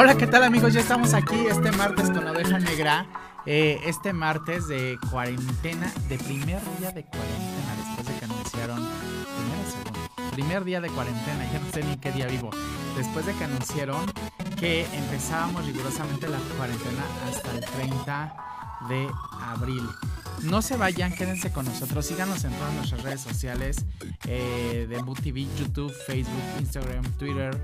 Hola, ¿qué tal amigos? Ya estamos aquí este martes con Oveja Negra. Eh, este martes de cuarentena, de primer día de cuarentena, después de que anunciaron, primer, primer día de cuarentena, ya no sé ni qué día vivo, después de que anunciaron que empezábamos rigurosamente la cuarentena hasta el 30 de abril. No se vayan, quédense con nosotros, síganos en todas nuestras redes sociales eh, de Mood TV, YouTube, Facebook, Instagram, Twitter.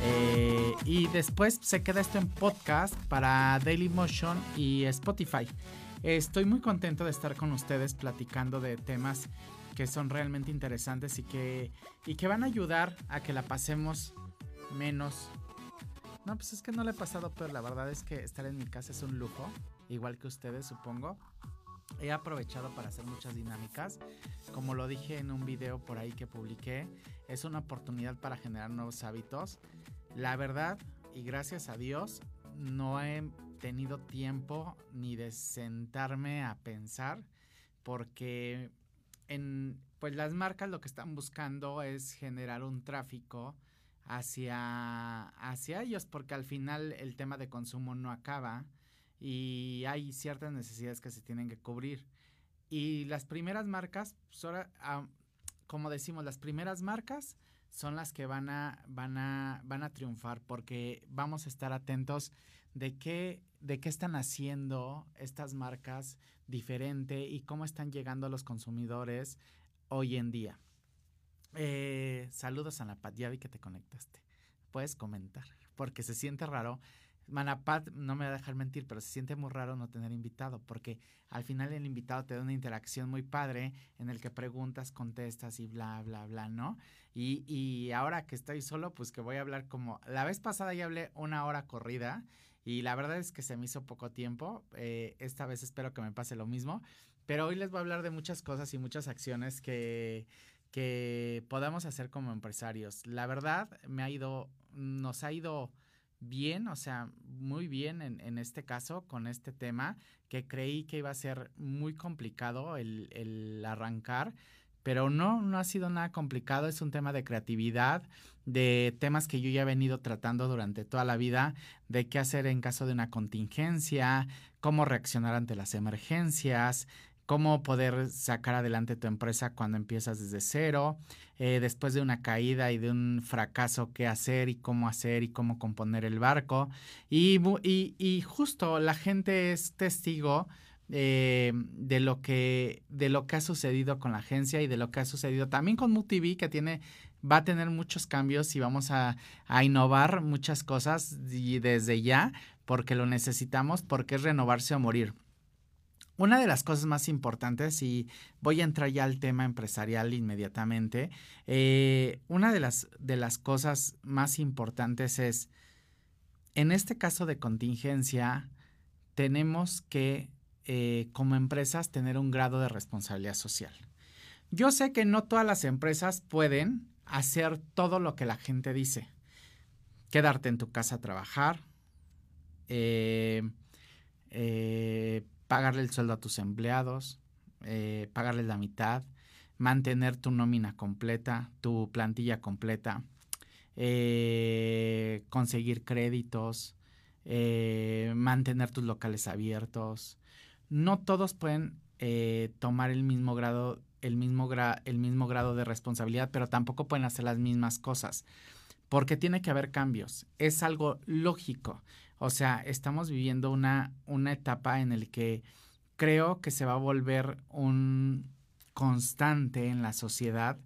Eh, y después se queda esto en podcast para Daily Motion y Spotify. Estoy muy contento de estar con ustedes platicando de temas que son realmente interesantes y que, y que van a ayudar a que la pasemos menos. No, pues es que no le he pasado pero La verdad es que estar en mi casa es un lujo, igual que ustedes, supongo. He aprovechado para hacer muchas dinámicas. Como lo dije en un video por ahí que publiqué, es una oportunidad para generar nuevos hábitos. La verdad, y gracias a Dios, no he tenido tiempo ni de sentarme a pensar porque en pues las marcas lo que están buscando es generar un tráfico hacia hacia ellos porque al final el tema de consumo no acaba y hay ciertas necesidades que se tienen que cubrir. Y las primeras marcas, pues ah, como decimos, las primeras marcas son las que van a, van a, van a triunfar porque vamos a estar atentos de qué, de qué están haciendo estas marcas diferente y cómo están llegando a los consumidores hoy en día. Eh, saludos a la ya vi que te conectaste. Puedes comentar, porque se siente raro Manapat no me va a dejar mentir, pero se siente muy raro no tener invitado, porque al final el invitado te da una interacción muy padre en el que preguntas, contestas y bla, bla, bla, ¿no? Y, y ahora que estoy solo, pues que voy a hablar como, la vez pasada ya hablé una hora corrida y la verdad es que se me hizo poco tiempo, eh, esta vez espero que me pase lo mismo, pero hoy les voy a hablar de muchas cosas y muchas acciones que, que podamos hacer como empresarios. La verdad, me ha ido, nos ha ido bien, o sea, muy bien en, en, este caso con este tema, que creí que iba a ser muy complicado el, el, arrancar, pero no, no ha sido nada complicado, es un tema de creatividad, de temas que yo ya he venido tratando durante toda la vida, de qué hacer en caso de una contingencia, cómo reaccionar ante las emergencias, cómo poder sacar adelante tu empresa cuando empiezas desde cero, eh, después de una caída y de un fracaso, qué hacer y cómo hacer y cómo componer el barco. Y, y, justo la gente es testigo eh, de, lo que, de lo que ha sucedido con la agencia y de lo que ha sucedido también con MUTV, que tiene va a tener muchos cambios y vamos a, a innovar muchas cosas y desde ya, porque lo necesitamos, porque es renovarse o morir. Una de las cosas más importantes, y voy a entrar ya al tema empresarial inmediatamente, eh, una de las, de las cosas más importantes es, en este caso de contingencia, tenemos que, eh, como empresas, tener un grado de responsabilidad social. Yo sé que no todas las empresas pueden hacer todo lo que la gente dice. Quedarte en tu casa a trabajar, eh, pagarle el sueldo a tus empleados, eh, pagarles la mitad, mantener tu nómina completa, tu plantilla completa, eh, conseguir créditos, eh, mantener tus locales abiertos. No todos pueden tomar el mismo grado, el mismo, el mismo grado de responsabilidad, pero tampoco pueden hacer las mismas cosas, porque tiene que haber cambios. Es algo lógico. O sea, estamos viviendo una, una etapa en la que creo que se va a volver un constante en la sociedad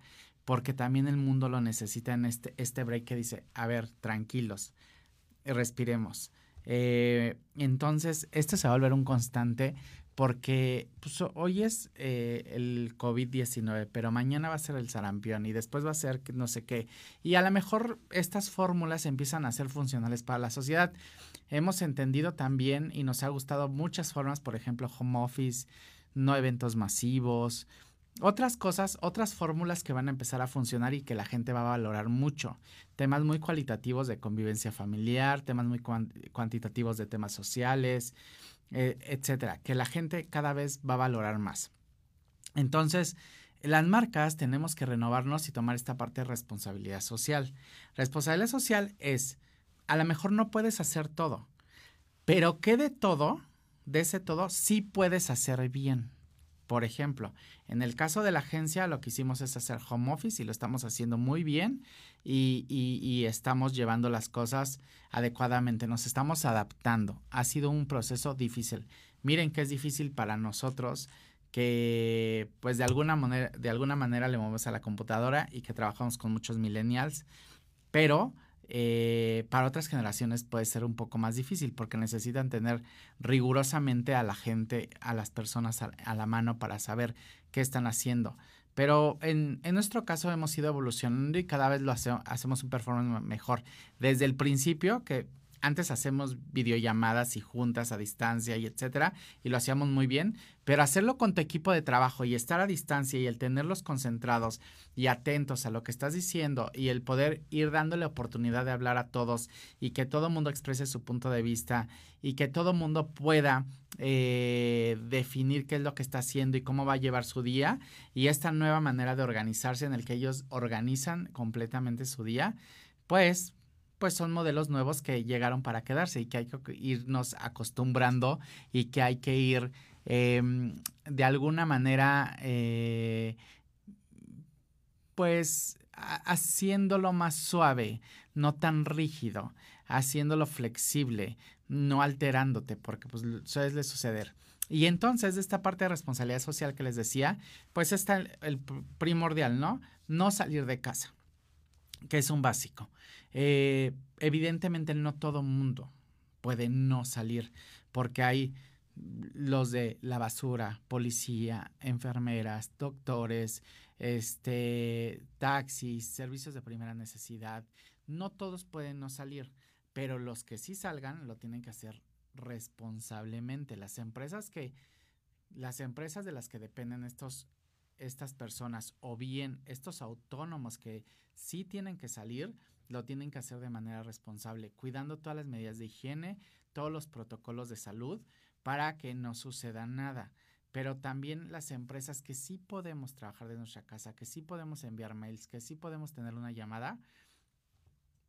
porque también el mundo lo necesita en este, este break que dice, a ver, tranquilos, respiremos. Eh, entonces, esto se va a volver un constante porque pues, hoy es eh, el COVID-19, pero mañana va a ser el sarampión y después va a ser no sé qué. Y a lo mejor estas fórmulas empiezan a ser funcionales para la sociedad. Hemos entendido también y nos ha gustado muchas formas, por ejemplo, home office, no eventos masivos, otras cosas, otras fórmulas que van a empezar a funcionar y que la gente va a valorar mucho. Temas muy cualitativos de convivencia familiar, temas muy cuantitativos de temas sociales, eh, etcétera, que la gente cada vez va a valorar más. Entonces, las marcas tenemos que renovarnos y tomar esta parte de responsabilidad social. Responsabilidad social es a lo mejor no puedes hacer todo, pero ¿qué de todo, de ese todo, sí puedes hacer bien? Por ejemplo, en el caso de la agencia, lo que hicimos es hacer home office y lo estamos haciendo muy bien y, estamos llevando las cosas adecuadamente, nos estamos adaptando. Ha sido un proceso difícil. Miren que es difícil para nosotros que pues de alguna manera, de alguna manera le movemos a la computadora y que trabajamos con muchos millennials, pero eh, para otras generaciones puede ser un poco más difícil porque necesitan tener rigurosamente a la gente, a las personas a, la mano para saber qué están haciendo. Pero en, nuestro caso hemos ido evolucionando y cada vez lo hacemos un performance mejor. Desde el principio, que antes hacemos videollamadas y juntas a distancia y etcétera, y lo hacíamos muy bien, pero hacerlo con tu equipo de trabajo y estar a distancia y el tenerlos concentrados y atentos a lo que estás diciendo y el poder ir dándole oportunidad de hablar a todos y que todo mundo exprese su punto de vista y que todo mundo pueda eh, definir qué es lo que está haciendo y cómo va a llevar su día y esta nueva manera de organizarse en el que ellos organizan completamente su día, pues pues son modelos nuevos que llegaron para quedarse y que hay que irnos acostumbrando y que hay que ir em, de alguna manera, eh, pues haciéndolo más suave, no tan rígido, haciéndolo flexible, no alterándote, porque pues suele suceder. Y entonces, esta parte de responsabilidad social que les decía, pues está el primordial, ¿no? No salir de casa, que es un básico. Eh, evidentemente no todo mundo puede no salir porque hay los de la basura, policía, enfermeras, doctores, este, taxis, servicios de primera necesidad. No todos pueden no salir, pero los que sí salgan lo tienen que hacer responsablemente. Las empresas que, las empresas de las que dependen estos, estas personas o bien estos autónomos que sí tienen que salir, lo tienen que hacer de manera responsable, cuidando todas las medidas de higiene, todos los protocolos de salud para que no suceda nada. Pero también las empresas que sí podemos trabajar de nuestra casa, que sí podemos enviar mails, que sí podemos tener una llamada,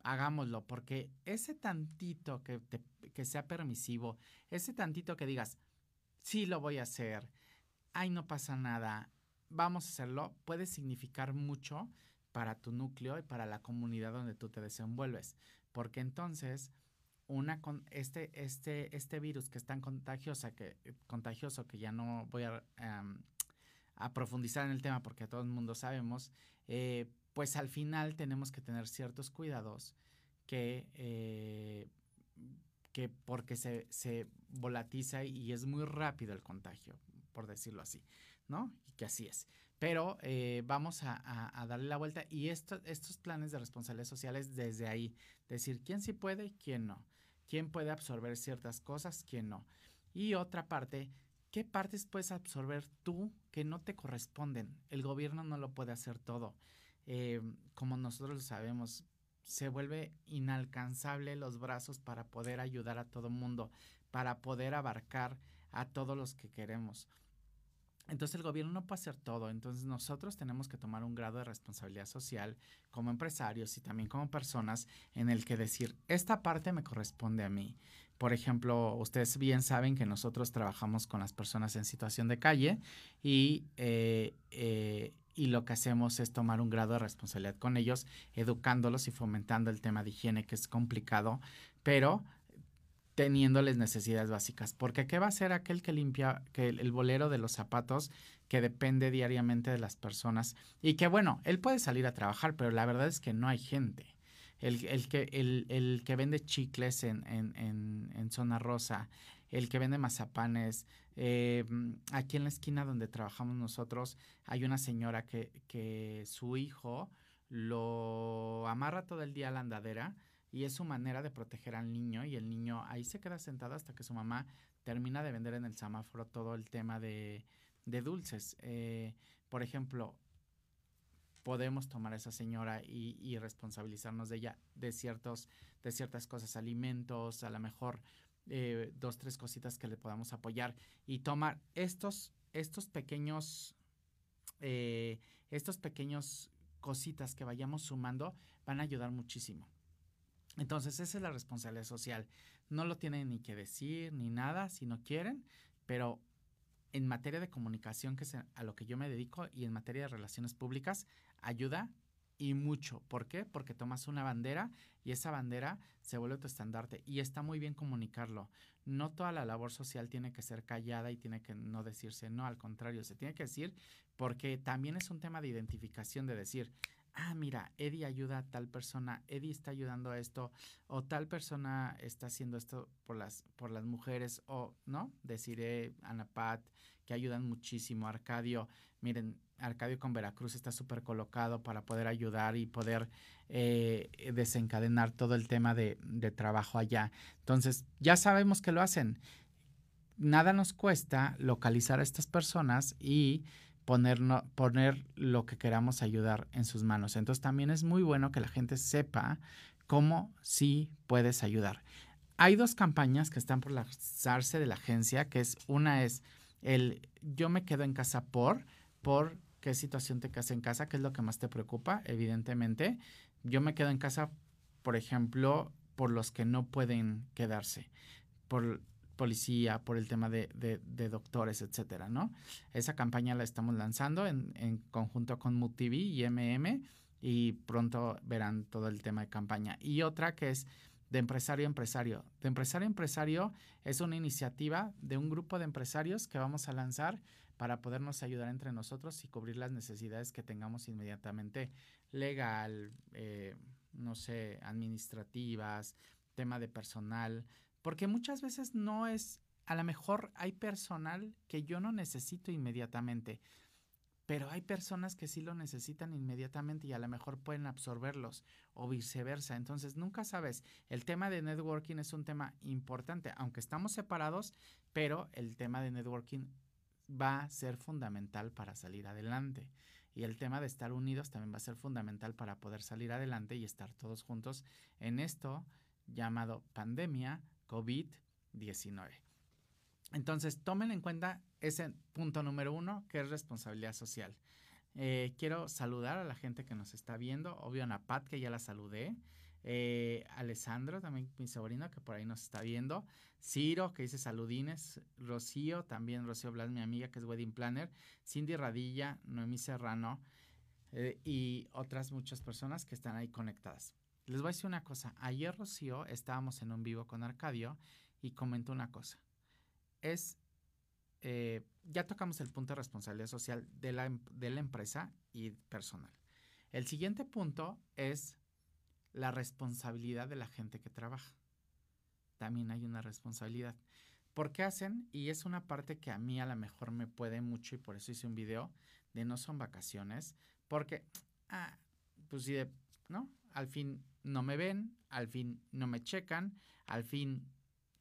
hagámoslo, porque ese tantito que, sea permisivo, ese tantito que digas, sí lo voy a hacer, ay, no pasa nada, vamos a hacerlo, puede significar mucho para tu núcleo y para la comunidad donde tú te desenvuelves. Porque entonces, una con este, este, este virus que es tan contagiosa que, contagioso que ya no voy a, a profundizar en el tema porque todo el mundo sabemos, eh, pues al final tenemos que tener ciertos cuidados que, eh, que porque se, se volatiza y es muy rápido el contagio, por decirlo así, ¿no? Y que así es. Pero eh, vamos a, darle la vuelta y estos planes de responsabilidades sociales desde ahí, decir quién sí puede y quién no, quién puede absorber ciertas cosas, quién no. Y otra parte, ¿qué partes puedes absorber tú que no te corresponden? El gobierno no lo puede hacer todo. Eh, como nosotros lo sabemos, se vuelve inalcanzable los brazos para poder ayudar a todo mundo, para poder abarcar a todos los que queremos. Entonces el gobierno no puede hacer todo, entonces nosotros tenemos que tomar un grado de responsabilidad social como empresarios y también como personas en el que decir, esta parte me corresponde a mí. Por ejemplo, ustedes bien saben que nosotros trabajamos con las personas en situación de calle y, eh, eh, y lo que hacemos es tomar un grado de responsabilidad con ellos, educándolos y fomentando el tema de higiene, que es complicado, pero teniéndoles necesidades básicas. Porque ¿qué va a hacer aquel que limpia que el, bolero de los zapatos que depende diariamente de las personas? Y que bueno, él puede salir a trabajar, pero la verdad es que no hay gente. El, el que, el, el, que vende chicles en, en, en, en, zona rosa, el que vende mazapanes, eh, aquí en la esquina donde trabajamos nosotros hay una señora que, que su hijo lo amarra todo el día a la andadera y es su manera de proteger al niño y el niño ahí se queda sentado hasta que su mamá termina de vender en el semáforo todo el tema de, de dulces. Eh, por ejemplo, podemos tomar a esa señora y, y, responsabilizarnos de ella de ciertos de ciertas cosas alimentos a lo mejor eh, dos tres cositas que le podamos apoyar y tomar estos estos pequeños eh, estos pequeños cositas que vayamos sumando van a ayudar muchísimo Entonces, esa es la responsabilidad social. No lo tienen ni que decir ni nada si no quieren, pero en materia de comunicación, que es a lo que yo me dedico, y en materia de relaciones públicas, ayuda y mucho. ¿Por qué? Porque tomas una bandera y esa bandera se vuelve tu estandarte y está muy bien comunicarlo. No toda la labor social tiene que ser callada y tiene que no decirse, no, al contrario, se tiene que decir porque también es un tema de identificación de decir, ah, mira, Eddie ayuda a tal persona, Eddie está ayudando a esto, o tal persona está haciendo esto por las, por las mujeres, o, ¿no? Deciré, Anapat, que ayudan muchísimo, Arcadio, miren, Arcadio con Veracruz está súper colocado para poder ayudar y poder eh, desencadenar todo el tema de, de trabajo allá. Entonces, ya sabemos que lo hacen. Nada nos cuesta localizar a estas personas y poner, poner lo que queramos ayudar en sus manos. Entonces también es muy bueno que la gente sepa cómo sí puedes ayudar. Hay dos campañas que están por lanzarse de la agencia, que es una es el yo me quedo en casa por, por qué situación te quedas en casa, qué es lo que más te preocupa, evidentemente. Yo me quedo en casa, por ejemplo, por los que no pueden quedarse, por policía, por el tema de, doctores, etcétera, ¿no? Esa campaña la estamos lanzando en, en conjunto con MUTV y MM y pronto verán todo el tema de campaña. Y otra que es de empresario a empresario. De empresario a empresario es una iniciativa de un grupo de empresarios que vamos a lanzar para podernos ayudar entre nosotros y cubrir las necesidades que tengamos inmediatamente legal, eh, no sé, administrativas, tema de personal, porque muchas veces no es, a lo mejor hay personal que yo no necesito inmediatamente, pero hay personas que sí lo necesitan inmediatamente y a lo mejor pueden absorberlos o viceversa. Entonces, nunca sabes, el tema de networking es un tema importante, aunque estamos separados, pero el tema de networking va a ser fundamental para salir adelante. Y el tema de estar unidos también va a ser fundamental para poder salir adelante y estar todos juntos en esto llamado pandemia COVID-19. Entonces, tomen en cuenta ese punto número uno, que es responsabilidad social. Eh, quiero saludar a la gente que nos está viendo. Obvio, a Pat, que ya la saludé. Eh, Alessandro, también mi sobrino, que por ahí nos está viendo. Ciro, que dice saludines. Rocío, también Rocío Blas, mi amiga, que es Wedding Planner. Cindy Radilla, Noemí Serrano. Eh, y otras muchas personas que están ahí conectadas. Les voy a decir una cosa. Ayer, Rocío, estábamos en un vivo con Arcadio y comentó una cosa. Es, eh, ya tocamos el punto de responsabilidad social de la, em, de la empresa y personal. El siguiente punto es la responsabilidad de la gente que trabaja. También hay una responsabilidad. ¿Por qué hacen? Y es una parte que a mí a lo mejor me puede mucho y por eso hice un video de no son vacaciones, porque, ah, pues sí, ¿no? Al fin no me ven, al fin no me checan, al fin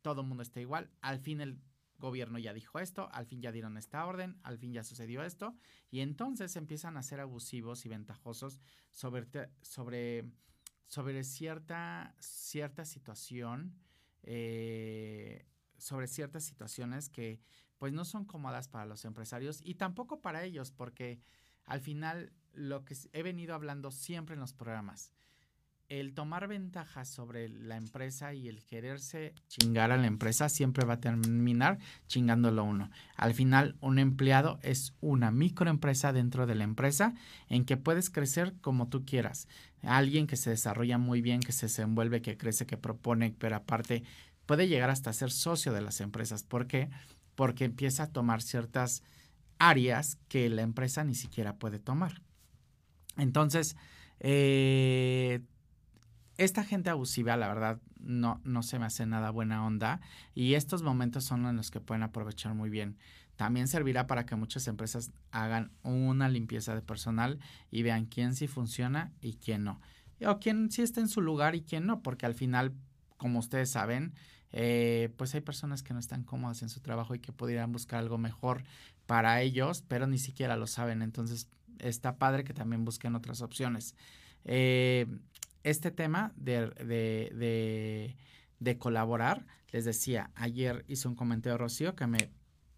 todo el mundo está igual, al fin el gobierno ya dijo esto, al fin ya dieron esta orden, al fin ya sucedió esto, y entonces empiezan a ser abusivos y ventajosos sobre, sobre, sobre cierta, cierta situación, eh, sobre ciertas situaciones que pues no son cómodas para los empresarios y tampoco para ellos, porque al final lo que he venido hablando siempre en los programas, el tomar ventaja sobre la empresa y el quererse chingar a la empresa siempre va a terminar chingándolo uno. Al final, un empleado es una microempresa dentro de la empresa en que puedes crecer como tú quieras. Alguien que se desarrolla muy bien, que se desenvuelve, que crece, que propone, pero aparte puede llegar hasta ser socio de las empresas. ¿Por qué? Porque empieza a tomar ciertas áreas que la empresa ni siquiera puede tomar. Entonces, eh, esta gente abusiva, la verdad, no, no se me hace nada buena onda y estos momentos son en los que pueden aprovechar muy bien. También servirá para que muchas empresas hagan una limpieza de personal y vean quién sí funciona y quién no. O quién sí está en su lugar y quién no, porque al final, como ustedes saben, eh, pues hay personas que no están cómodas en su trabajo y que podrían buscar algo mejor para ellos, pero ni siquiera lo saben. Entonces, está padre que también busquen otras opciones. Eh, este tema de, de, colaborar, les decía, ayer hice un comentario Rocío que me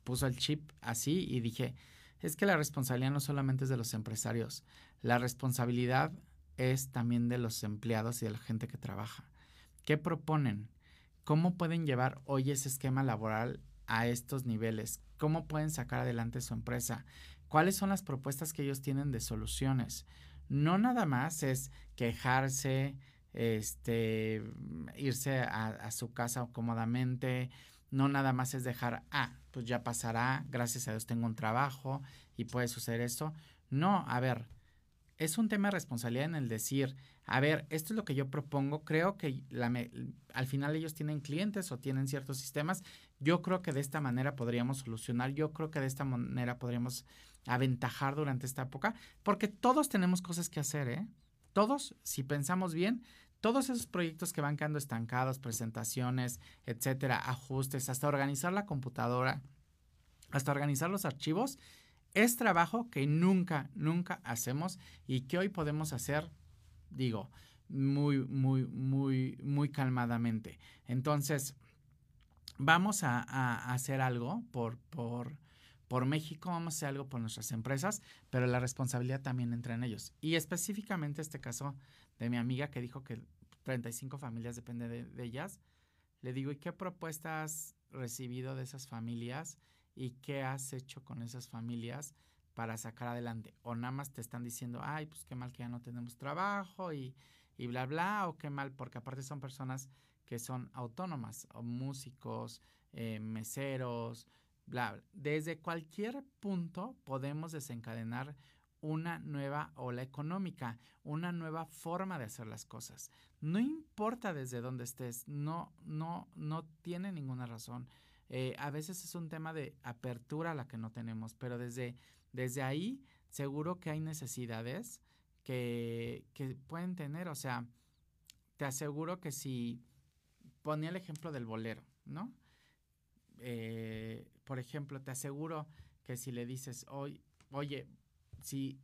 puso el chip así y dije, es que la responsabilidad no solamente es de los empresarios, la responsabilidad es también de los empleados y de la gente que trabaja. ¿Qué proponen? ¿Cómo pueden llevar hoy ese esquema laboral a estos niveles? ¿Cómo pueden sacar adelante su empresa? ¿Cuáles son las propuestas que ellos tienen de soluciones? No nada más es quejarse, este, irse a, su casa cómodamente, no nada más es dejar, ah, pues ya pasará, gracias a Dios tengo un trabajo y puede suceder esto. No, a ver, es un tema de responsabilidad en el decir, a ver, esto es lo que yo propongo, creo que al final ellos tienen clientes o tienen ciertos sistemas, yo creo que de esta manera podríamos solucionar, yo creo que de esta manera podríamos aventajar durante esta época, porque todos tenemos cosas que hacer, ¿eh? Todos, si pensamos bien, todos esos proyectos que van quedando estancados, presentaciones, etcétera, ajustes, hasta organizar la computadora, hasta organizar los archivos, es trabajo que nunca, nunca hacemos y que hoy podemos hacer, digo, muy, muy, muy, muy calmadamente. Entonces, vamos a, hacer algo por, por, por México, vamos a hacer algo por nuestras empresas, pero la responsabilidad también entra en ellos. Y específicamente este caso de mi amiga que dijo que 35 familias depende de, de ellas, le digo, ¿y qué propuestas has recibido de esas familias? y qué has hecho con esas familias para sacar adelante. O nada más te están diciendo, ay, pues qué mal que ya no tenemos trabajo y, y bla, bla, o qué mal, porque aparte son personas que son autónomas, o músicos, eh, meseros, bla, bla. Desde cualquier punto podemos desencadenar una nueva ola económica, una nueva forma de hacer las cosas. No importa desde dónde estés, no, no, no tiene ninguna razón. Eh, a veces es un tema de apertura la que no tenemos, pero desde, desde ahí seguro que hay necesidades que, que pueden tener. O sea, te aseguro que si ponía el ejemplo del bolero, ¿no? Eh, por ejemplo, te aseguro que si le dices, hoy, oye, si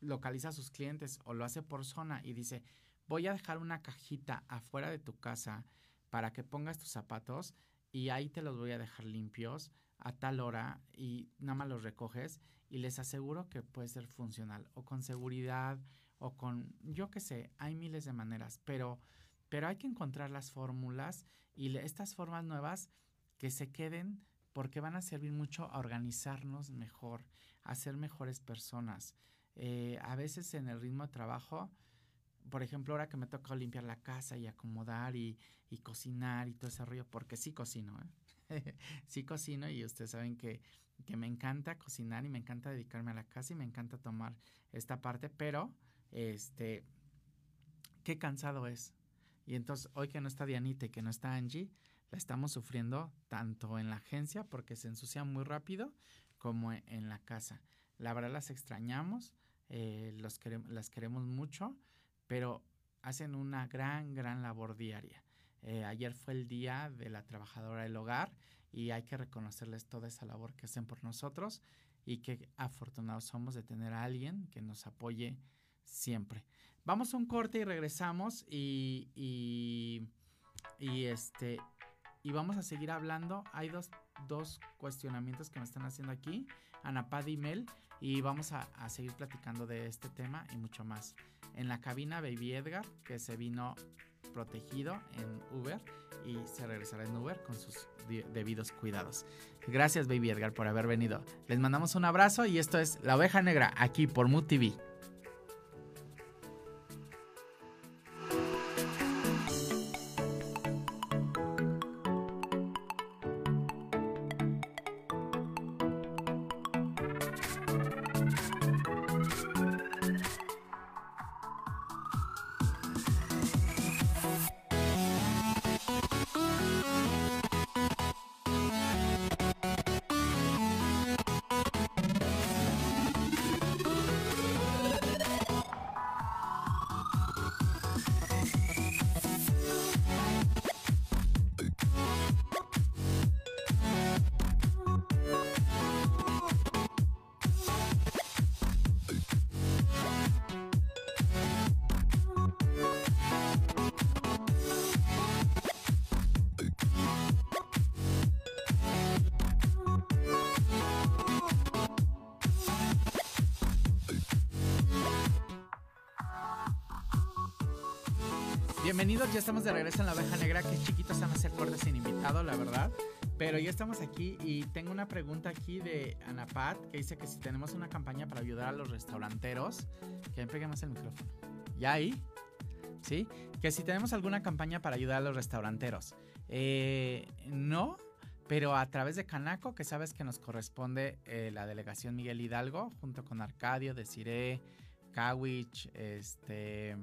localiza a sus clientes o lo hace por zona y dice, voy a dejar una cajita afuera de tu casa para que pongas tus zapatos, y ahí te los voy a dejar limpios a tal hora y nada más los recoges y les aseguro que puede ser funcional o con seguridad o con, yo qué sé, hay miles de maneras, pero, pero hay que encontrar las fórmulas y estas formas nuevas que se queden porque van a servir mucho a organizarnos mejor, a ser mejores personas. Eh, a veces en el ritmo de trabajo, por ejemplo, ahora que me toca limpiar la casa y acomodar y, y cocinar y todo ese rollo, porque sí cocino, ¿eh? sí cocino y ustedes saben que, que, me encanta cocinar y me encanta dedicarme a la casa y me encanta tomar esta parte, pero este, qué cansado es. Y entonces hoy que no está Dianita y que no está Angie, la estamos sufriendo tanto en la agencia porque se ensucia muy rápido como en la casa. La verdad las extrañamos, eh, los las queremos mucho pero hacen una gran, gran labor diaria. Eh, ayer fue el día de la trabajadora del hogar y hay que reconocerles toda esa labor que hacen por nosotros y que afortunados somos de tener a alguien que nos apoye siempre. Vamos a un corte y regresamos y, y, este y vamos a seguir hablando. Hay dos, dos cuestionamientos que me están haciendo aquí, Anapad y Mel, y vamos a, a seguir platicando de este tema y mucho más en la cabina Baby Edgar, que se vino protegido en Uber y se regresará en Uber con sus debidos cuidados. Gracias Baby Edgar por haber venido. Les mandamos un abrazo y esto es La Oveja Negra aquí por Mood de en la oveja negra. Qué chiquitos se van a hacer cortes sin invitado, la verdad. Pero ya estamos aquí y tengo una pregunta aquí de Anapat que dice que si tenemos una campaña para ayudar a los restauranteros, que me pegue más el micrófono. ¿Ya ahí? ¿Sí? Que si tenemos alguna campaña para ayudar a los restauranteros. Eh, no, pero a través de Canaco, que sabes que nos corresponde eh, la delegación Miguel Hidalgo, junto con Arcadio, Desiree, Kawich, este,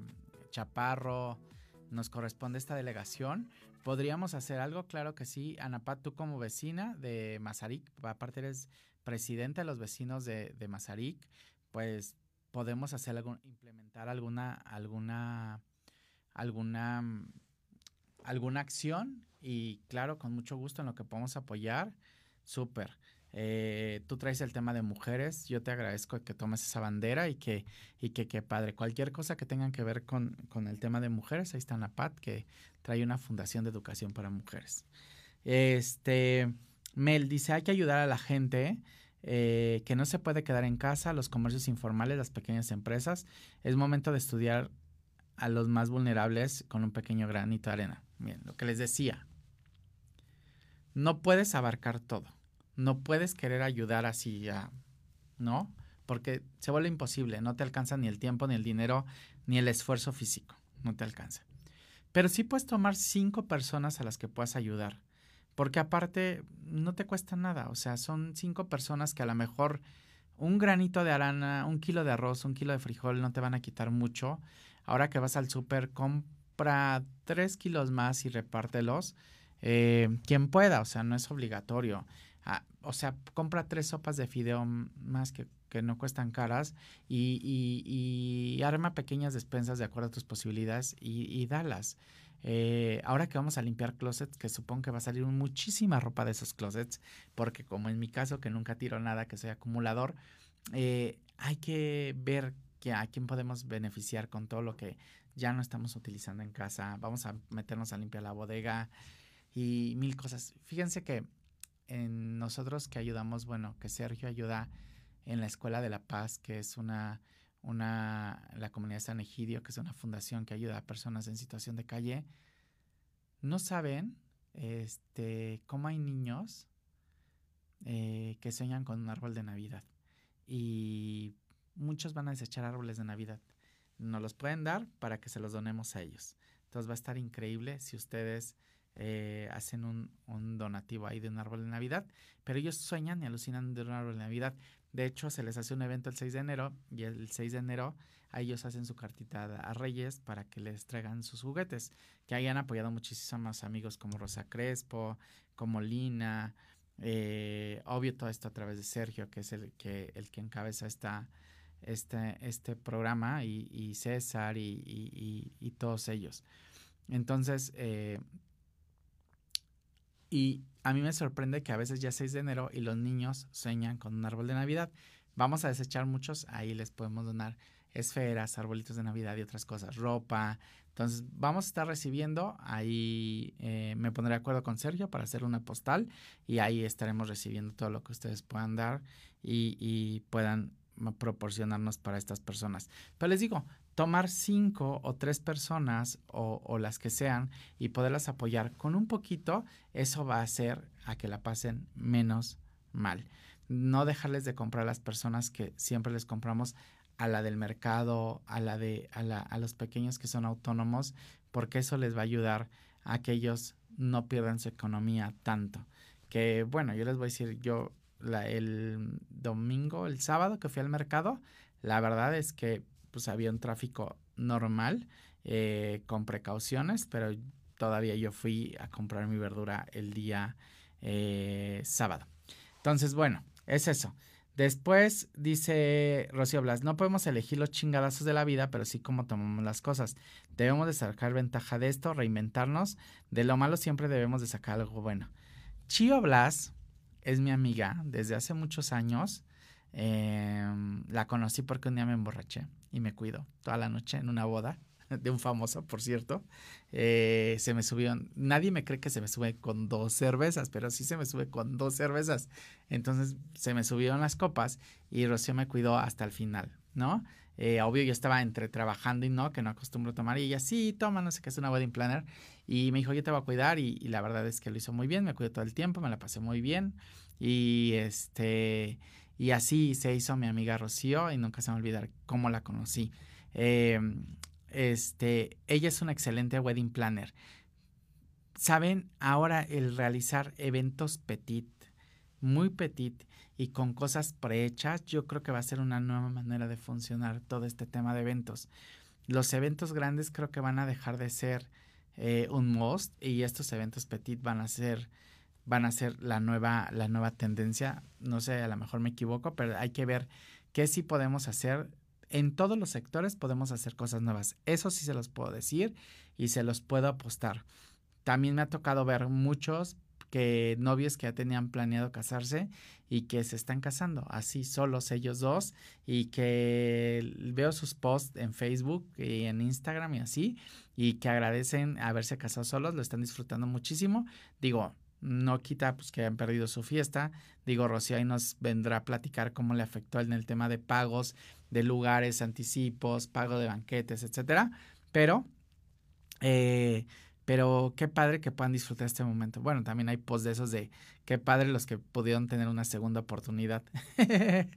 Chaparro, nos corresponde esta delegación. ¿Podríamos hacer algo? Claro que sí. Anapat, tú como vecina de Mazarik, aparte eres presidente de los vecinos de, de Mazarik, pues podemos hacer algún, implementar alguna, alguna, alguna, alguna acción y claro, con mucho gusto en lo que podemos apoyar, súper. Eh, tú traes el tema de mujeres, yo te agradezco que tomes esa bandera y que, y que, que padre, cualquier cosa que tengan que ver con, con el tema de mujeres, ahí está Napat, que trae una fundación de educación para mujeres. Este, Mel dice, hay que ayudar a la gente. Eh, que no se puede quedar en casa, los comercios informales, las pequeñas empresas. Es momento de estudiar a los más vulnerables con un pequeño granito de arena. Bien, lo que les decía. No puedes abarcar todo no puedes querer ayudar así ya, ¿no? Porque se vuelve imposible, no te alcanza ni el tiempo, ni el dinero, ni el esfuerzo físico, no te alcanza. Pero sí puedes tomar cinco personas a las que puedas ayudar, porque aparte no te cuesta nada, o sea, son cinco personas que a lo mejor un granito de arana, un kilo de arroz, un kilo de frijol no te van a quitar mucho. Ahora que vas al súper, compra tres kilos más y repártelos. Eh, quien pueda, o sea, no es obligatorio. Ah, o sea, compra tres sopas de fideo más que, que no cuestan caras y, y, arma pequeñas despensas de acuerdo a tus posibilidades y, y dalas. Eh, ahora que vamos a limpiar closets, que supongo que va a salir muchísima ropa de esos closets, porque como en mi caso, que nunca tiro nada, que soy acumulador, eh, hay que ver que a quién podemos beneficiar con todo lo que ya no estamos utilizando en casa. Vamos a meternos a limpiar la bodega y mil cosas. Fíjense que en nosotros que ayudamos, bueno, que Sergio ayuda en la Escuela de la Paz, que es una, la comunidad San Egidio, que es una fundación que ayuda a personas en situación de calle, no saben este, cómo hay niños eh, que sueñan con un árbol de Navidad. Y muchos van a desechar árboles de Navidad. Nos los pueden dar para que se los donemos a ellos. Entonces va a estar increíble si ustedes eh, hacen un, donativo ahí de un árbol de Navidad, pero ellos sueñan y alucinan de un árbol de Navidad. De hecho, se les hace un evento el 6 de enero y el 6 de enero a ellos hacen su cartita a Reyes para que les traigan sus juguetes, que hayan apoyado muchísimos amigos como Rosa Crespo, como Lina, eh, obvio todo esto a través de Sergio, que es el que, encabeza esta, este, este programa, y, César y, todos ellos. Entonces, eh, y a mí me sorprende que a veces ya es 6 de enero y los niños sueñan con un árbol de Navidad. Vamos a desechar muchos, ahí les podemos donar esferas, arbolitos de Navidad y otras cosas, ropa. Entonces vamos a estar recibiendo, ahí eh, me pondré de acuerdo con Sergio para hacer una postal y ahí estaremos recibiendo todo lo que ustedes puedan dar y, y puedan proporcionarnos para estas personas. Pero les digo, tomar cinco o tres personas o, las que sean y poderlas apoyar con un poquito, eso va a hacer a que la pasen menos mal. No dejarles de comprar a las personas que siempre les compramos a la del mercado, a la de a, la, a los pequeños que son autónomos, porque eso les va a ayudar a que ellos no pierdan su economía tanto. Que bueno, yo les voy a decir, yo la, el domingo, el sábado que fui al mercado, la verdad es que pues había un tráfico normal eh, con precauciones, pero todavía yo fui a comprar mi verdura el día eh, sábado. Entonces, bueno, es eso. Después dice Rocío Blas, no podemos elegir los chingadazos de la vida, pero sí como tomamos las cosas. Debemos de sacar ventaja de esto, reinventarnos. De lo malo siempre debemos de sacar algo bueno. Chio Blas es mi amiga desde hace muchos años. Em, la conocí porque un día me emborraché y me cuido toda la noche en una boda de un famoso, por cierto. Eh, se me subió, nadie me cree que se me sube con dos cervezas, pero sí se me sube con dos cervezas. Entonces se me subieron las copas y Rocío me cuidó hasta el final. ¿no? Eh, obvio, yo estaba entre trabajando y no, que no acostumbro a tomar. Y ella, sí, toma, no sé qué es una wedding planner. Y me dijo, yo te voy a cuidar. Y, la verdad es que lo hizo muy bien, me cuidó todo el tiempo, me la pasé muy bien. Y este, y así se hizo mi amiga Rocío y nunca se me olvidar cómo la conocí. Eh, este, ella es una excelente wedding planner. Saben, ahora el realizar eventos petit, muy petit, y con cosas prehechas, yo creo que va a ser una nueva manera de funcionar todo este tema de eventos. Los eventos grandes creo que van a dejar de ser eh, un must y estos eventos petit van a ser van a ser la nueva la nueva tendencia. No sé, a lo mejor me equivoco, pero hay que ver qué sí podemos hacer. En todos los sectores podemos hacer cosas nuevas. Eso sí se los puedo decir y se los puedo apostar. También me ha tocado ver muchos que novios que ya tenían planeado casarse y que se están casando así solos ellos dos y que veo sus posts en Facebook y en Instagram y así y que agradecen haberse casado solos, lo están disfrutando muchísimo. Digo, no quita pues que hayan perdido su fiesta. Digo, Rocío ahí nos vendrá a platicar cómo le afectó en el tema de pagos, de lugares, anticipos, pago de banquetes, etcétera. Pero eh, pero qué padre que puedan disfrutar este momento. Bueno, también hay posts de esos de qué padre los que pudieron tener una segunda oportunidad.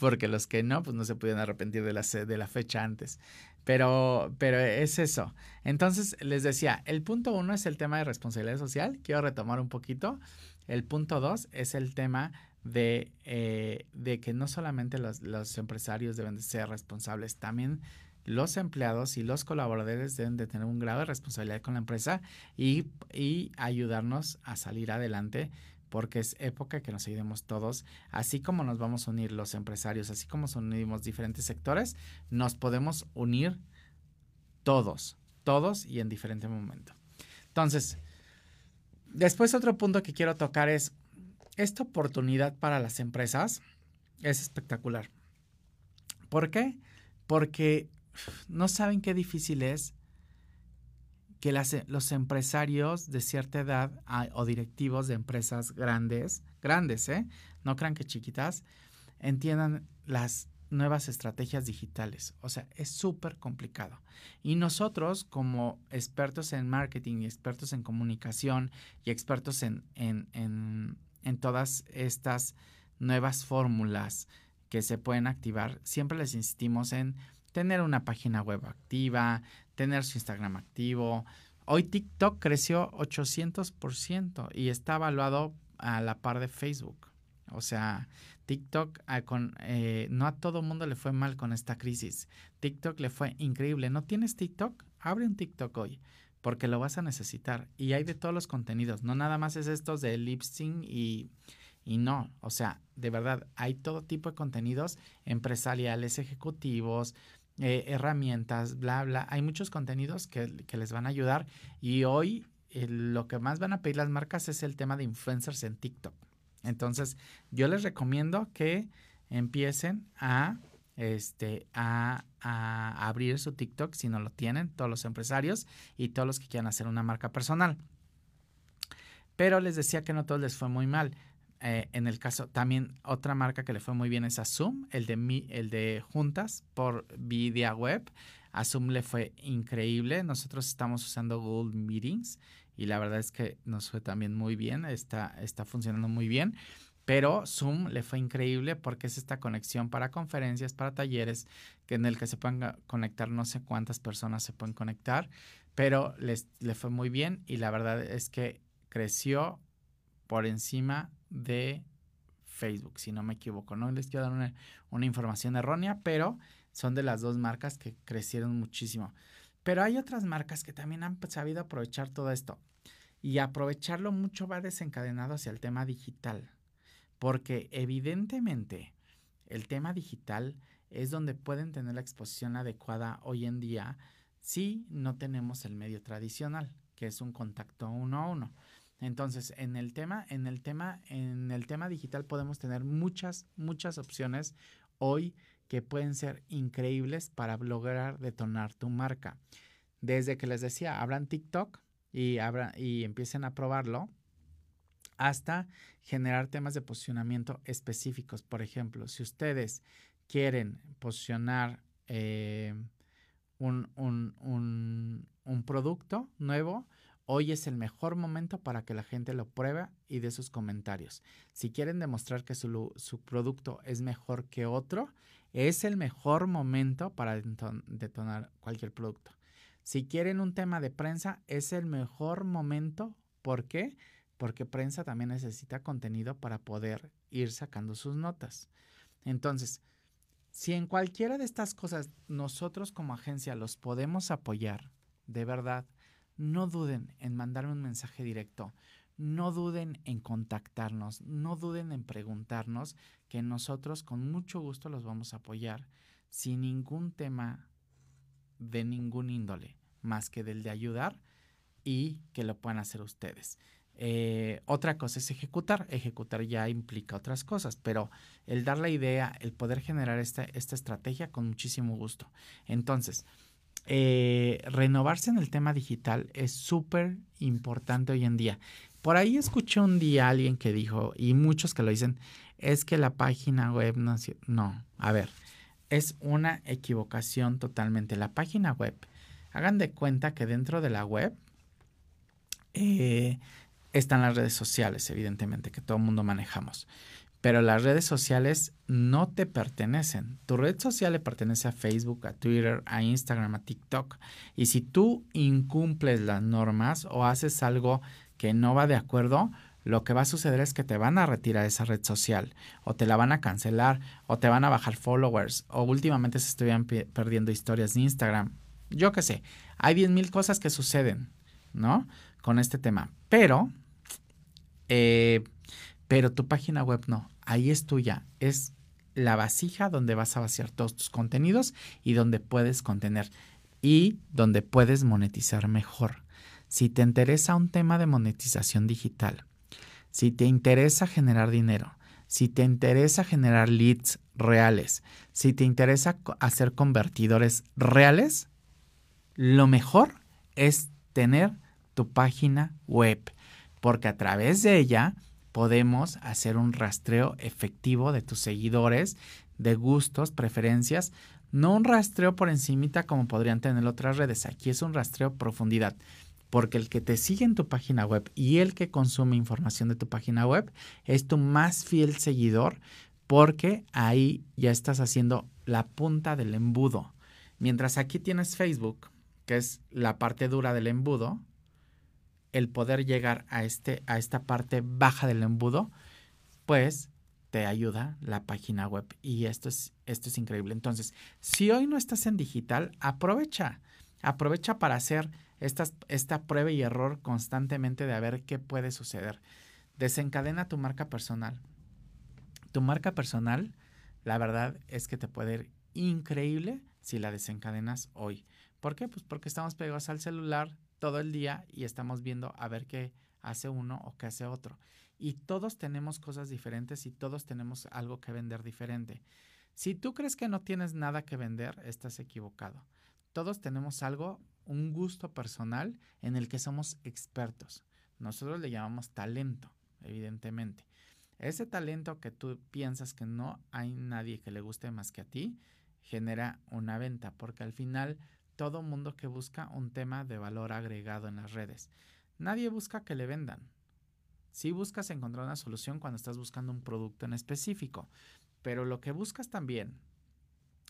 Porque los que no, pues no se pudieron arrepentir de la, de la fecha antes. Pero, pero es eso. Entonces, les decía, el punto uno es el tema de responsabilidad social. Quiero retomar un poquito. El punto dos es el tema de, eh, de que no solamente los, los empresarios deben de ser responsables, también los empleados y los colaboradores deben de tener un grado de responsabilidad con la empresa y, ayudarnos a salir adelante porque es época que nos ayudemos todos, así como nos vamos a unir los empresarios, así como nos unimos diferentes sectores, nos podemos unir todos, todos y en diferente momento. Entonces, después otro punto que quiero tocar es, esta oportunidad para las empresas es espectacular. ¿Por qué? Porque no saben qué difícil es que los empresarios de cierta edad o directivos de empresas grandes, grandes, ¿eh? No crean que chiquitas, entiendan las nuevas estrategias digitales. O sea, es súper complicado. Y nosotros como expertos en marketing y expertos en comunicación y expertos en, en, en, en todas estas nuevas fórmulas que se pueden activar, siempre les insistimos en tener una página web activa, tener su Instagram activo. Hoy TikTok creció 800% y está evaluado a la par de Facebook. O sea, TikTok ah, con, eh, no a todo mundo le fue mal con esta crisis. TikTok le fue increíble. ¿No tienes TikTok? Abre un TikTok hoy porque lo vas a necesitar. Y hay de todos los contenidos. No nada más es estos de lip sync y, y no. O sea, de verdad, hay todo tipo de contenidos empresariales, ejecutivos, eh, herramientas, bla, bla. Hay muchos contenidos que, les van a ayudar y hoy eh, lo que más van a pedir las marcas es el tema de influencers en TikTok. Entonces, yo les recomiendo que empiecen a, este, a, a abrir su TikTok si no lo tienen, todos los empresarios y todos los que quieran hacer una marca personal. Pero les decía que no todos les fue muy mal. Eh, en el caso, también otra marca que le fue muy bien es a Zoom, el de, el de juntas por vía web. A Zoom le fue increíble. Nosotros estamos usando Google Meetings y la verdad es que nos fue también muy bien, está, está funcionando muy bien. Pero Zoom le fue increíble porque es esta conexión para conferencias, para talleres, que en el que se pueden conectar no sé cuántas personas se pueden conectar, pero les, le fue muy bien y la verdad es que creció por encima de Facebook, si no me equivoco. No les quiero dar una, información errónea, pero son de las dos marcas que crecieron muchísimo. Pero hay otras marcas que también han sabido aprovechar todo esto. Y aprovecharlo mucho va desencadenado hacia el tema digital. Porque evidentemente el tema digital es donde pueden tener la exposición adecuada hoy en día si no tenemos el medio tradicional, que es un contacto uno a uno. Entonces, en el tema, en el tema, en el tema digital podemos tener muchas, muchas opciones hoy que pueden ser increíbles para lograr detonar tu marca. Desde que les decía, abran TikTok y, y empiecen a probarlo, hasta generar temas de posicionamiento específicos. Por ejemplo, si ustedes quieren posicionar eh, un, un, producto nuevo, hoy es el mejor momento para que la gente lo pruebe y dé sus comentarios. Si quieren demostrar que su, su producto es mejor que otro, es el mejor momento para detonar cualquier producto. Si quieren un tema de prensa, es el mejor momento. ¿Por qué? Porque prensa también necesita contenido para poder ir sacando sus notas. Entonces, si en cualquiera de estas cosas nosotros como agencia los podemos apoyar, de verdad, no duden en mandarme un mensaje directo, no duden en contactarnos, no duden en preguntarnos, que nosotros con mucho gusto los vamos a apoyar sin ningún tema de ningún índole, más que del de ayudar y que lo puedan hacer ustedes. Eh, otra cosa es ejecutar. Ejecutar ya implica otras cosas, pero el dar la idea, el poder generar esta, esta estrategia con muchísimo gusto. Entonces, eh, renovarse en el tema digital es súper importante hoy en día. Por ahí escuché un día a alguien que dijo, y muchos que lo dicen, es que la página web no... No, a ver, es una equivocación totalmente. La página web, hagan de cuenta que dentro de la web eh, están las redes sociales, evidentemente, que todo el mundo manejamos. Pero las redes sociales no te pertenecen. Tu red social le pertenece a Facebook, a Twitter, a Instagram, a TikTok. Y si tú incumples las normas o haces algo que no va de acuerdo, lo que va a suceder es que te van a retirar esa red social o te la van a cancelar o te van a bajar followers o últimamente se estuvieran perdiendo historias de Instagram. Yo qué sé, hay 10.000 cosas que suceden, ¿no? Con este tema. Pero eh, pero tu página web no, ahí es tuya, es la vasija donde vas a vaciar todos tus contenidos y donde puedes contener y donde puedes monetizar mejor. Si te interesa un tema de monetización digital, si te interesa generar dinero, si te interesa generar leads reales, si te interesa hacer convertidores reales, lo mejor es tener tu página web porque a través de ella podemos hacer un rastreo efectivo de tus seguidores, de gustos, preferencias, no un rastreo por encimita como podrían tener otras redes, aquí es un rastreo profundidad, porque el que te sigue en tu página web y el que consume información de tu página web es tu más fiel seguidor, porque ahí ya estás haciendo la punta del embudo. Mientras aquí tienes Facebook, que es la parte dura del embudo, el poder llegar a, este, a esta parte baja del embudo, pues te ayuda la página web. Y esto es, esto es increíble. Entonces, si hoy no estás en digital, aprovecha. Aprovecha para hacer estas, esta prueba y error constantemente de a ver qué puede suceder. Desencadena tu marca personal. Tu marca personal, la verdad es que te puede ir increíble si la desencadenas hoy. ¿Por qué? Pues porque estamos pegados al celular, todo el día y estamos viendo a ver qué hace uno o qué hace otro. Y todos tenemos cosas diferentes y todos tenemos algo que vender diferente. Si tú crees que no tienes nada que vender, estás equivocado. Todos tenemos algo, un gusto personal en el que somos expertos. Nosotros le llamamos talento, evidentemente. Ese talento que tú piensas que no hay nadie que le guste más que a ti, genera una venta, porque al final todo mundo que busca un tema de valor agregado en las redes. Nadie busca que le vendan. Sí buscas encontrar una solución cuando estás buscando un producto en específico, pero lo que buscas también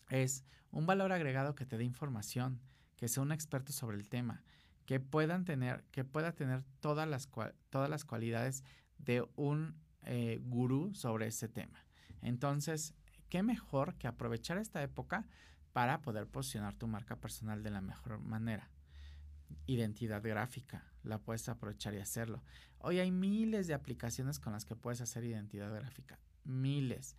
es un valor agregado que te dé información, que sea un experto sobre el tema, que puedan tener, que pueda tener todas las, todas las cualidades de un eh, gurú sobre ese tema. Entonces, qué mejor que aprovechar esta época para poder posicionar tu marca personal de la mejor manera. Identidad gráfica, la puedes aprovechar y hacerlo. Hoy hay miles de aplicaciones con las que puedes hacer identidad gráfica, miles.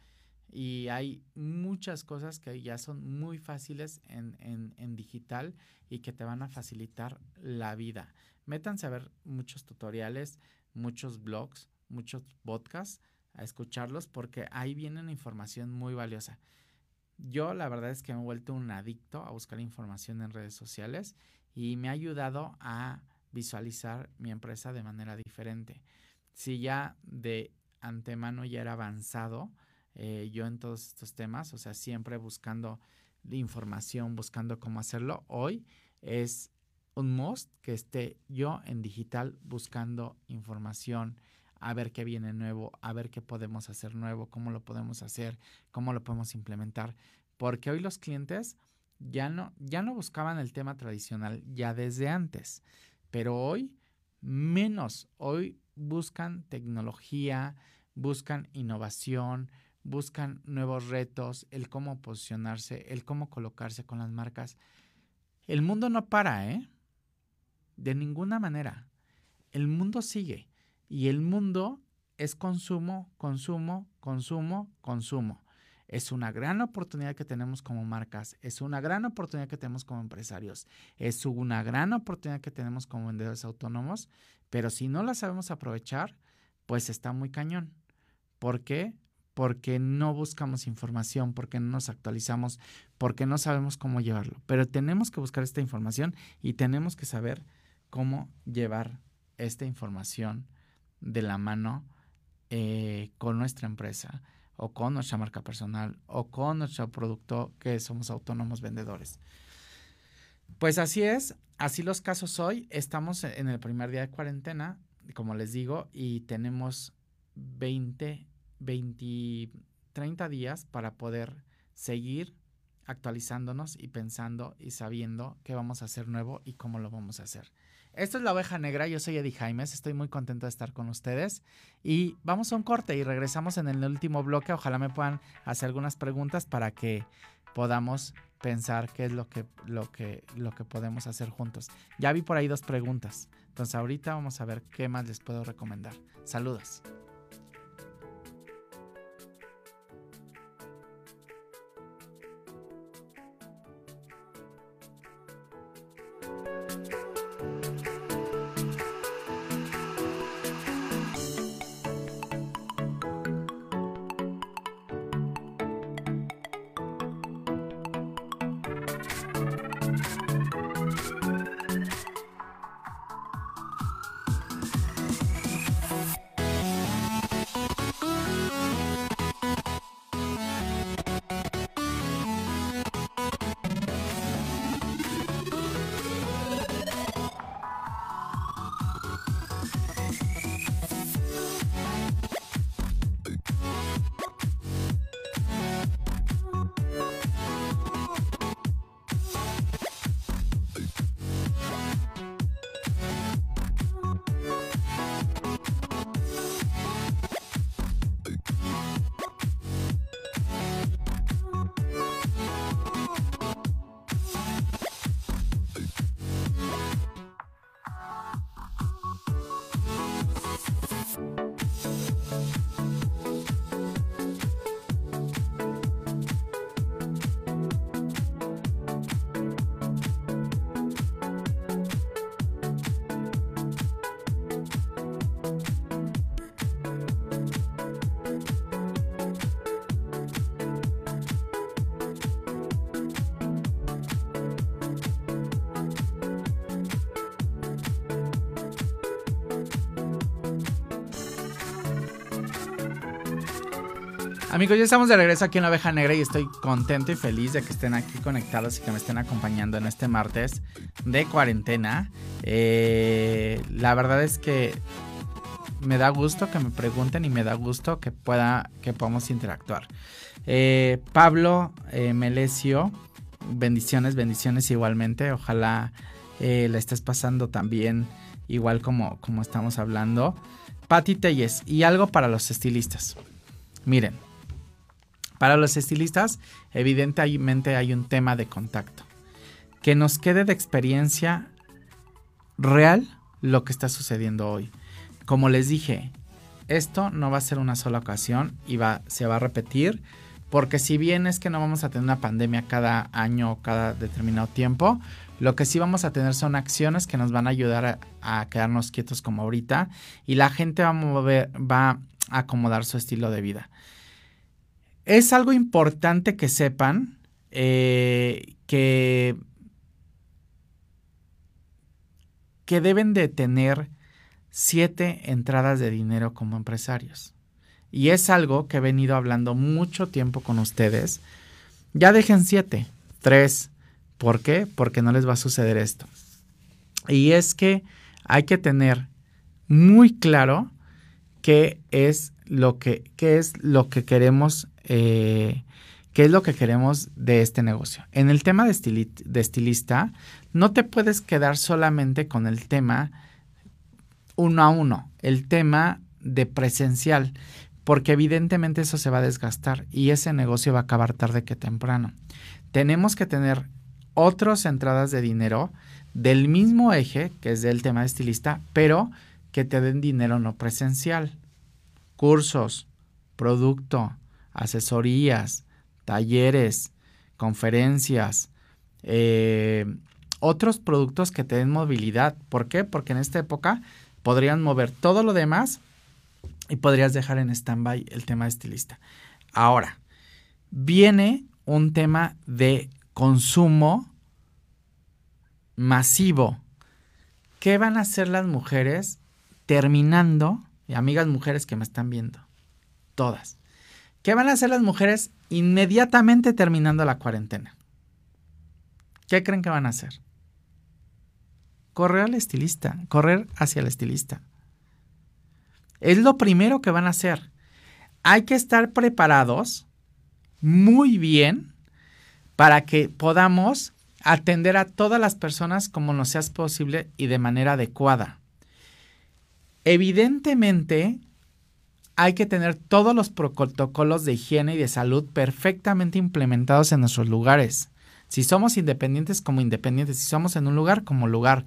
Y hay muchas cosas que ya son muy fáciles en, en digital y que te van a facilitar la vida. Métanse a ver muchos tutoriales, muchos blogs, muchos podcasts, a escucharlos porque ahí viene información muy valiosa. Yo la verdad es que me he vuelto un adicto a buscar información en redes sociales y me ha ayudado a visualizar mi empresa de manera diferente. Si ya de antemano ya era avanzado eh, yo en todos estos temas, o sea, siempre buscando información, buscando cómo hacerlo. Hoy es un must que esté yo en digital buscando información, a ver qué viene nuevo, a ver qué podemos hacer nuevo, cómo lo podemos hacer, cómo lo podemos implementar. Porque hoy los clientes ya no, ya no buscaban el tema tradicional ya desde antes, pero hoy menos, hoy buscan tecnología, buscan innovación, buscan nuevos retos, el cómo posicionarse, el cómo colocarse con las marcas. El mundo no para, ¿eh? De ninguna manera. El mundo sigue y el mundo es consumo, consumo, consumo, consumo. Es una gran oportunidad que tenemos como marcas, es una gran oportunidad que tenemos como empresarios, es una gran oportunidad que tenemos como vendedores autónomos, pero si no la sabemos aprovechar, pues está muy cañón. ¿Por qué? Porque no buscamos información, porque no nos actualizamos, porque no sabemos cómo llevarlo. Pero tenemos que buscar esta información y tenemos que saber cómo llevar esta información de la mano eh, con nuestra empresa o con nuestra marca personal o con nuestro producto que somos autónomos vendedores. Pues así es, así los casos hoy. Estamos en el primer día de cuarentena, como les digo, y tenemos 20, 20, 30 días para poder seguir actualizándonos y pensando y sabiendo qué vamos a hacer nuevo y cómo lo vamos a hacer. Esto es la oveja negra, yo soy Eddie Jaimes, estoy muy contento de estar con ustedes y vamos a un corte y regresamos en el último bloque, ojalá me puedan hacer algunas preguntas para que podamos pensar qué es lo que, lo que, lo que podemos hacer juntos. Ya vi por ahí dos preguntas, entonces ahorita vamos a ver qué más les puedo recomendar. Saludos. Amigos, ya estamos de regreso aquí en la Oveja Negra y estoy contento y feliz de que estén aquí conectados y que me estén acompañando en este martes de cuarentena. Eh, la verdad es que me da gusto que me pregunten y me da gusto que pueda que podamos interactuar. Eh, Pablo eh, Melesio, bendiciones, bendiciones igualmente. Ojalá la estés pasando también igual como, como estamos hablando. Pati Telles, y algo para los estilistas. Miren, para los estilistas, evidentemente hay un tema de contacto. Que nos quede de experiencia real lo que está sucediendo hoy. Como les dije, esto no va a ser una sola ocasión y va, se va a repetir, porque si bien es que no vamos a tener una pandemia cada año o cada determinado tiempo, lo que sí vamos a tener son acciones que nos van a ayudar a, a quedarnos quietos como ahorita y la gente va a mover, va a acomodar su estilo de vida. Es algo importante que sepan eh, que, que deben de tener siete entradas de dinero como empresarios. y es algo que he venido hablando mucho tiempo con ustedes, ya dejen siete, tres. ¿Por qué? Porque no les va a suceder esto. Y es que hay que tener muy claro qué es lo que, qué es lo que queremos, eh, qué es lo que queremos de este negocio. En el tema de, de estilista, no te puedes quedar solamente con el tema uno a uno, el tema de presencial, porque evidentemente eso se va a desgastar y ese negocio va a acabar tarde que temprano. Tenemos que tener otras entradas de dinero del mismo eje, que es del tema de estilista, pero que te den dinero no presencial. Cursos, producto, asesorías, talleres, conferencias, eh, otros productos que te den movilidad. ¿Por qué? Porque en esta época podrían mover todo lo demás y podrías dejar en stand-by el tema de estilista. Ahora, viene un tema de consumo masivo. ¿Qué van a hacer las mujeres terminando, y amigas mujeres que me están viendo, todas, ¿qué van a hacer las mujeres inmediatamente terminando la cuarentena? ¿Qué creen que van a hacer? Correr al estilista, correr hacia el estilista. Es lo primero que van a hacer. Hay que estar preparados muy bien para que podamos atender a todas las personas como nos sea posible y de manera adecuada. Evidentemente, hay que tener todos los protocolos de higiene y de salud perfectamente implementados en nuestros lugares. Si somos independientes como independientes, si somos en un lugar como lugar.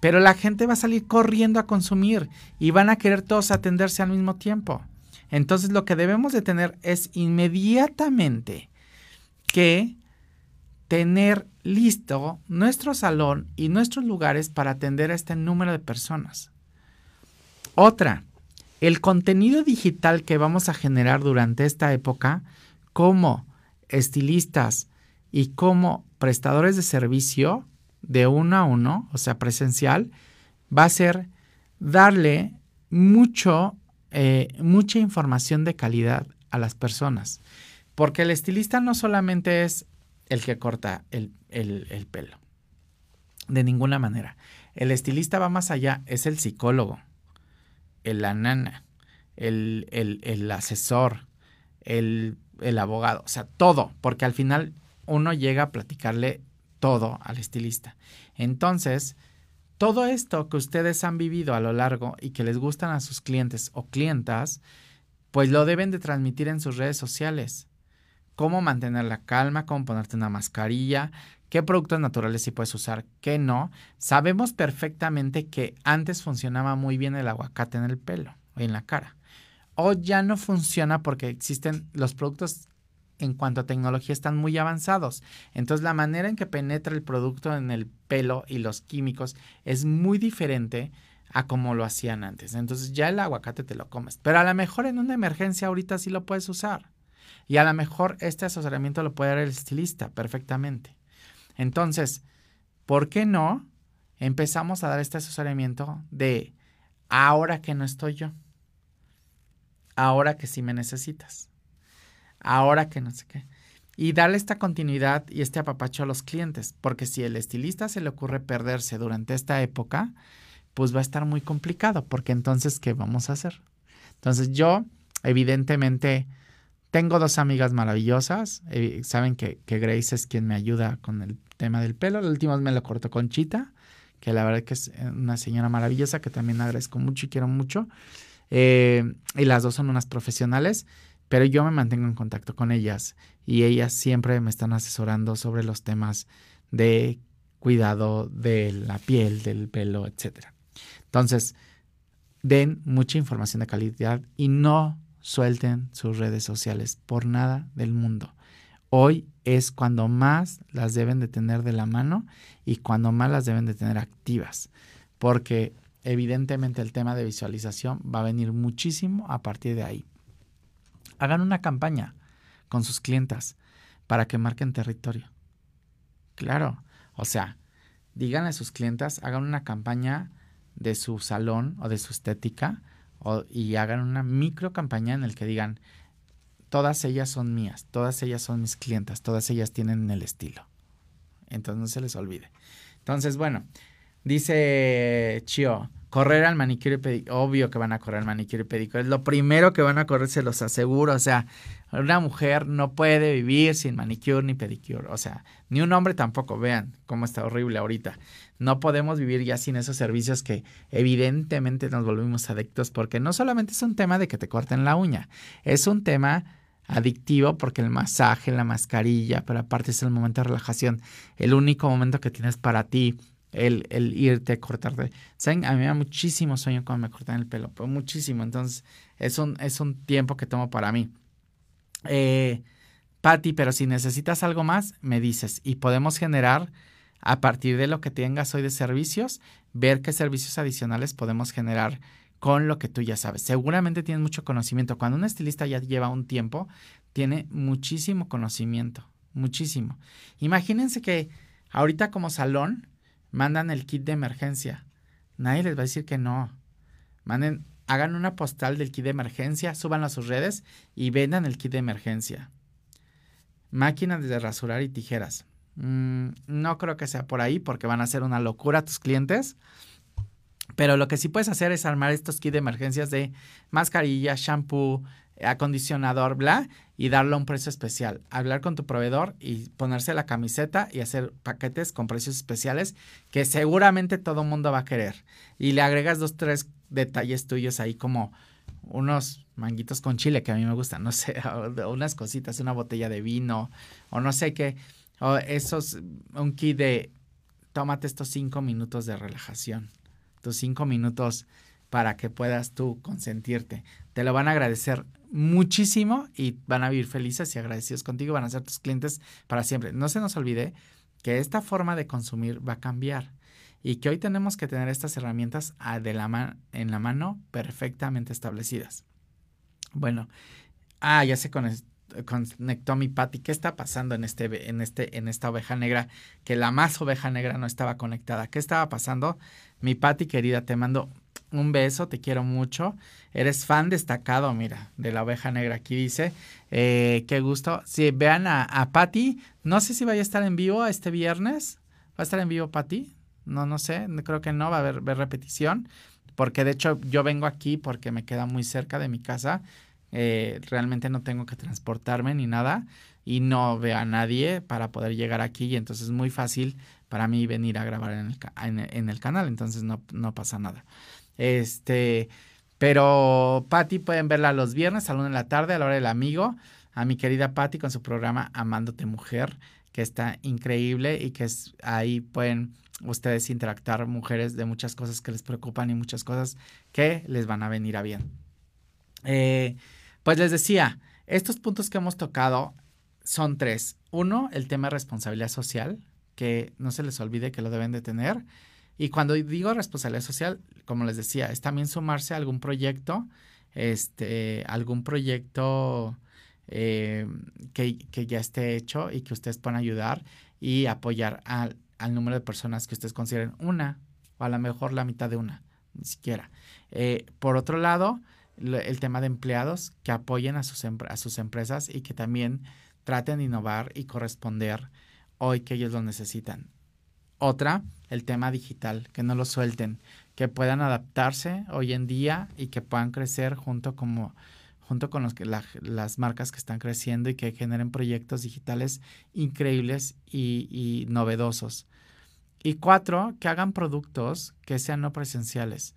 Pero la gente va a salir corriendo a consumir y van a querer todos atenderse al mismo tiempo. Entonces lo que debemos de tener es inmediatamente que tener listo nuestro salón y nuestros lugares para atender a este número de personas. Otra, el contenido digital que vamos a generar durante esta época como estilistas y como prestadores de servicio de uno a uno, o sea, presencial, va a ser darle mucho, eh, mucha información de calidad a las personas. Porque el estilista no solamente es el que corta el, el pelo. De ninguna manera. El estilista va más allá, es el psicólogo el nana, el, el, asesor, el, el abogado, o sea, todo, porque al final uno llega a platicarle todo al estilista. Entonces, todo esto que ustedes han vivido a lo largo y que les gustan a sus clientes o clientas, pues lo deben de transmitir en sus redes sociales. Cómo mantener la calma, cómo ponerte una mascarilla, qué productos naturales sí puedes usar, qué no. Sabemos perfectamente que antes funcionaba muy bien el aguacate en el pelo o en la cara. Hoy ya no funciona porque existen los productos en cuanto a tecnología están muy avanzados. Entonces la manera en que penetra el producto en el pelo y los químicos es muy diferente a como lo hacían antes. Entonces ya el aguacate te lo comes. Pero a lo mejor en una emergencia ahorita sí lo puedes usar. Y a lo mejor este asesoramiento lo puede dar el estilista perfectamente. Entonces, ¿por qué no empezamos a dar este asesoramiento de ahora que no estoy yo? Ahora que sí me necesitas. Ahora que no sé qué. Y darle esta continuidad y este apapacho a los clientes, porque si el estilista se le ocurre perderse durante esta época, pues va a estar muy complicado, porque entonces, ¿qué vamos a hacer? Entonces yo, evidentemente, tengo dos amigas maravillosas. Eh, saben que, Grace es quien me ayuda con el tema del pelo. El último me lo cortó con Chita, que la verdad que es eh, una señora maravillosa que también agradezco mucho y quiero mucho. Eh, y las dos son unas profesionales, pero yo me mantengo en contacto con ellas y ellas siempre me están asesorando sobre los temas de cuidado de la piel, del pelo, etc. Entonces, den mucha información de calidad y no suelten sus redes sociales por nada del mundo. Hoy es cuando más las deben de tener de la mano y cuando más las deben de tener activas, porque evidentemente el tema de visualización va a venir muchísimo a partir de ahí. Hagan una campaña con sus clientas para que marquen territorio. Claro, o sea, digan a sus clientas, hagan una campaña de su salón o de su estética y hagan una micro campaña en el que digan, todas ellas son mías, todas ellas son mis clientas, todas ellas tienen el estilo. Entonces no se les olvide. Entonces, bueno, dice Chio, correr al manicure y pedicure, obvio que van a correr al manicure y pedicure, es lo primero que van a correr, se los aseguro, o sea, una mujer no puede vivir sin manicure ni pedicure, o sea, ni un hombre tampoco, vean cómo está horrible ahorita. No podemos vivir ya sin esos servicios que evidentemente nos volvimos adictos porque no solamente es un tema de que te corten la uña, es un tema adictivo porque el masaje, la mascarilla, pero aparte es el momento de relajación, el único momento que tienes para ti, el, irte a cortarte. ¿Saben? A mí me da muchísimo sueño cuando me cortan el pelo, pero muchísimo. Entonces, es un, es un tiempo que tomo para mí. Eh, Patti, pero si necesitas algo más, me dices y podemos generar a partir de lo que tengas hoy de servicios, ver qué servicios adicionales podemos generar con lo que tú ya sabes. Seguramente tienes mucho conocimiento. Cuando un estilista ya lleva un tiempo, tiene muchísimo conocimiento, muchísimo. Imagínense que ahorita como salón mandan el kit de emergencia. Nadie les va a decir que no. Manden, hagan una postal del kit de emergencia, súbanlo a sus redes y vendan el kit de emergencia. Máquinas de rasurar y tijeras. Mm, no creo que sea por ahí porque van a ser una locura tus clientes. Pero lo que sí puedes hacer es armar estos kits de emergencias de mascarilla, shampoo, acondicionador, bla, y darle un precio especial. Hablar con tu proveedor y ponerse la camiseta y hacer paquetes con precios especiales que seguramente todo mundo va a querer. Y le agregas dos, tres detalles tuyos ahí como unos manguitos con chile que a mí me gustan, no sé, unas cositas, una botella de vino o no sé qué, o esos, un kit de tómate estos cinco minutos de relajación tus cinco minutos para que puedas tú consentirte. Te lo van a agradecer muchísimo y van a vivir felices y agradecidos contigo, van a ser tus clientes para siempre. No se nos olvide que esta forma de consumir va a cambiar y que hoy tenemos que tener estas herramientas de la en la mano perfectamente establecidas. Bueno, ah, ya se conectó mi Patti. ¿Qué está pasando en, este, en, este, en esta oveja negra? Que la más oveja negra no estaba conectada. ¿Qué estaba pasando? Mi Patti querida, te mando un beso, te quiero mucho. Eres fan destacado, mira, de la oveja negra. Aquí dice, eh, qué gusto. Si vean a, a no sé si vaya a estar en vivo este viernes. ¿Va a estar en vivo Patti? No, no sé, creo que no, va a haber, repetición. Porque de hecho yo vengo aquí porque me queda muy cerca de mi casa. Eh, realmente no tengo que transportarme ni nada y no veo a nadie para poder llegar aquí y entonces es muy fácil para mí venir a grabar en el, en, el canal, entonces no, pasa nada. Este, pero Patti pueden verla los viernes a la una de la tarde a la hora del amigo, a mi querida Patti con su programa Amándote Mujer, que está increíble y que es, ahí pueden ustedes interactuar mujeres de muchas cosas que les preocupan y muchas cosas que les van a venir a bien. Eh, pues les decía, estos puntos que hemos tocado son tres. Uno, el tema de responsabilidad social, que no se les olvide que lo deben de tener. Y cuando digo responsabilidad social, como les decía, es también sumarse a algún proyecto, este, algún proyecto eh, que, ya esté hecho y que ustedes puedan ayudar y apoyar al, número de personas que ustedes consideren una o a lo mejor la mitad de una, ni siquiera. Eh, por otro lado, el tema de empleados que apoyen a sus, a sus empresas y que también traten de innovar y corresponder hoy que ellos lo necesitan. Otra, el tema digital, que no lo suelten, que puedan adaptarse hoy en día y que puedan crecer junto, como, junto con los que, las marcas que están creciendo y que generen proyectos digitales increíbles y, novedosos. Y cuatro, que hagan productos que sean no presenciales,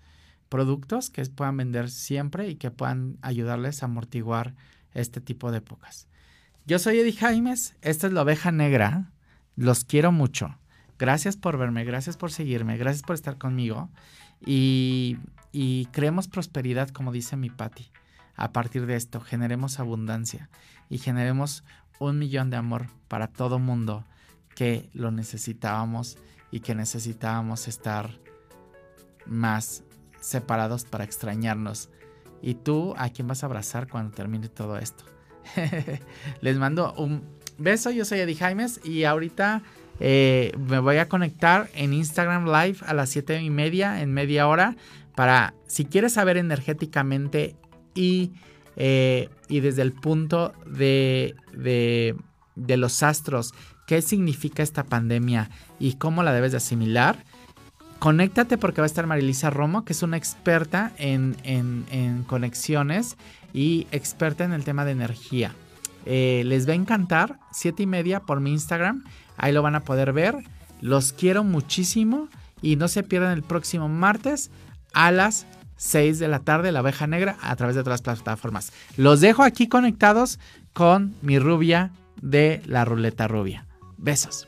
productos que puedan vender siempre y que puedan ayudarles a amortiguar este tipo de épocas. Yo soy Eddie Jaimes, esta es la oveja negra los quiero mucho. Gracias por verme, gracias por seguirme, gracias por estar conmigo. Y, creemos prosperidad, como dice mi Patti. A partir de esto, generemos abundancia y generemos un millón de amor para todo mundo que lo necesitábamos y que necesitábamos estar más separados para extrañarnos. ¿Y tú a quién vas a abrazar cuando termine todo esto? Les mando un beso, yo soy Eddie Jaimes y ahorita eh, me voy a conectar en Instagram Live a las 7 y media, en media hora, para, si quieres saber energéticamente y, eh, y desde el punto de, de, los astros, qué significa esta pandemia y cómo la debes de asimilar, conéctate porque va a estar Marilisa Romo, que es una experta en, en, conexiones y experta en el tema de energía. Eh, les va a encantar, siete y media por mi Instagram, ahí lo van a poder ver. Los quiero muchísimo y no se pierdan el próximo martes a las 6 de la tarde, la oveja negra, a través de las plataformas. Los dejo aquí conectados con mi rubia de la ruleta rubia. Besos.